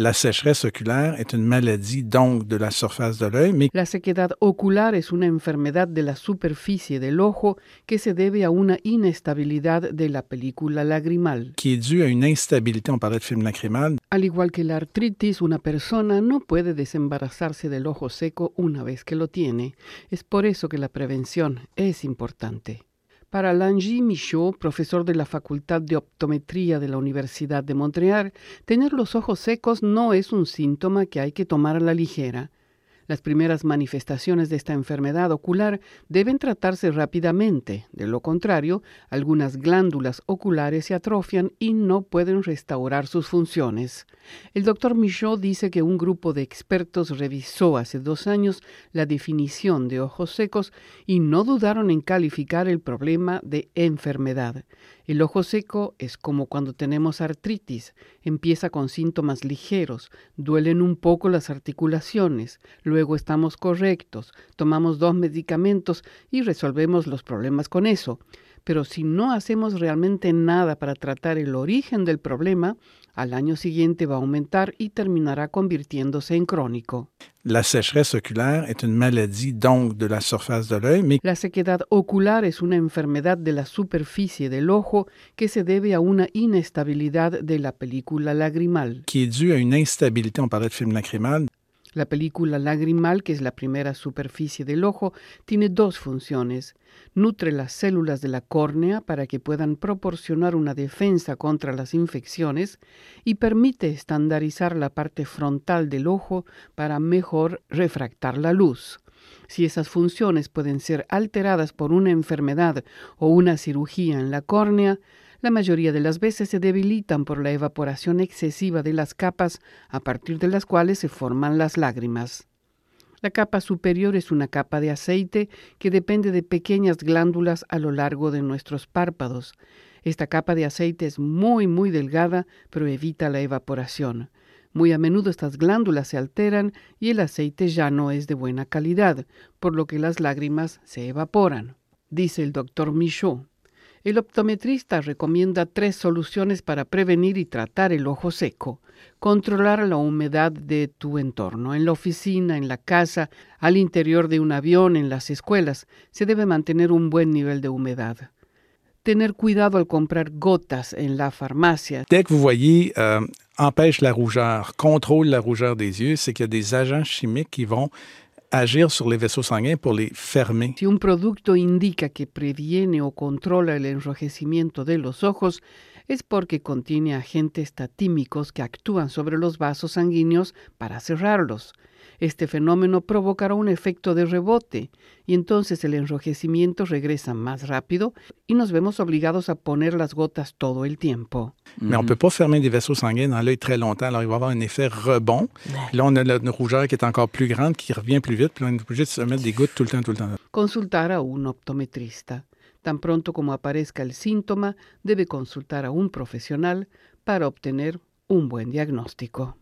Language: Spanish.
La sécheresse oculaire est une maladie donc de la surface de l'œil, mais La sequedad ocular es una enfermedad de la superficie del ojo que se debe a una inestabilidad de la película lagrimal. qui est due à une instabilité, on parlait de film lacrymal, Al igual que la artritis, una persona no puede desembarazarse del ojo seco una vez que lo tiene. Es por eso que la prevención es importante. Para Langy Michaud, profesor de la Facultad de Optometría de la Universidad de Montreal, tener los ojos secos no es un síntoma que hay que tomar a la ligera. Las primeras manifestaciones de esta enfermedad ocular deben tratarse rápidamente, de lo contrario, algunas glándulas oculares se atrofian y no pueden restaurar sus funciones. El doctor Michaud dice que un grupo de expertos revisó hace dos años la definición de ojos secos y no dudaron en calificar el problema de enfermedad. El ojo seco es como cuando tenemos artritis. Empieza con síntomas ligeros, duelen un poco las articulaciones, luego estamos correctos, tomamos dos medicamentos y resolvemos los problemas con eso. Pero si no hacemos realmente nada para tratar el origen del problema, al año siguiente va a aumentar y terminará convirtiéndose en crónico. la sécheresse oculaire est une maladie donc de la surface de l'œil, mais La sequedad ocular es una enfermedad de la superficie del ojo que se debe a una inestabilidad de la película lagrimal. qui est due à une instabilité, on parlait de film lacrymal, La película lagrimal, que es la primera superficie del ojo, tiene dos funciones. Nutre las células de la córnea para que puedan proporcionar una defensa contra las infecciones y permite estandarizar la parte frontal del ojo para mejor refractar la luz. Si esas funciones pueden ser alteradas por una enfermedad o una cirugía en la córnea, la mayoría de las veces se debilitan por la evaporación excesiva de las capas a partir de las cuales se forman las lágrimas. La capa superior es una capa de aceite que depende de pequeñas glándulas a lo largo de nuestros párpados. Esta capa de aceite es muy muy delgada, pero evita la evaporación. Muy a menudo estas glándulas se alteran y el aceite ya no es de buena calidad, por lo que las lágrimas se evaporan, dice el doctor Michaud. El optometrista recomienda tres soluciones para prevenir y tratar el ojo seco. Controlar la humedad de tu entorno. En la oficina, en la casa, al interior de un avión, en las escuelas, se debe mantener un buen nivel de humedad. Tener cuidado al comprar gotas en la farmacia. Dès que vous voyez euh, empêche la rougeur, contrôle la rougeur des yeux, c'est qu'il y a des agents chimiques qui vont agir sur les. Si un producto indica que previene o controla el enrojecimiento de los ojos, es porque contiene agentes tatímicos que actúan sobre los vasos sanguíneos para cerrarlos. Este fenómeno provocará un efecto de rebote y entonces el enrojecimiento regresa más rápido y nos vemos obligados a poner las gotas todo el tiempo. Mais on ne peut pas fermer des vaisseaux sanguins dans l'œil très longtemps. Alors, il va y avoir un effet rebond. Là, on a une rougeur qui est encore plus grande, qui revient plus vite. Puis là, on est obligé de se mettre des gouttes tout le temps, tout le temps. Consultar a un optometrista. Tan pronto como aparezca el síntoma, debe consultar a un profesional para obtener un buen diagnóstico.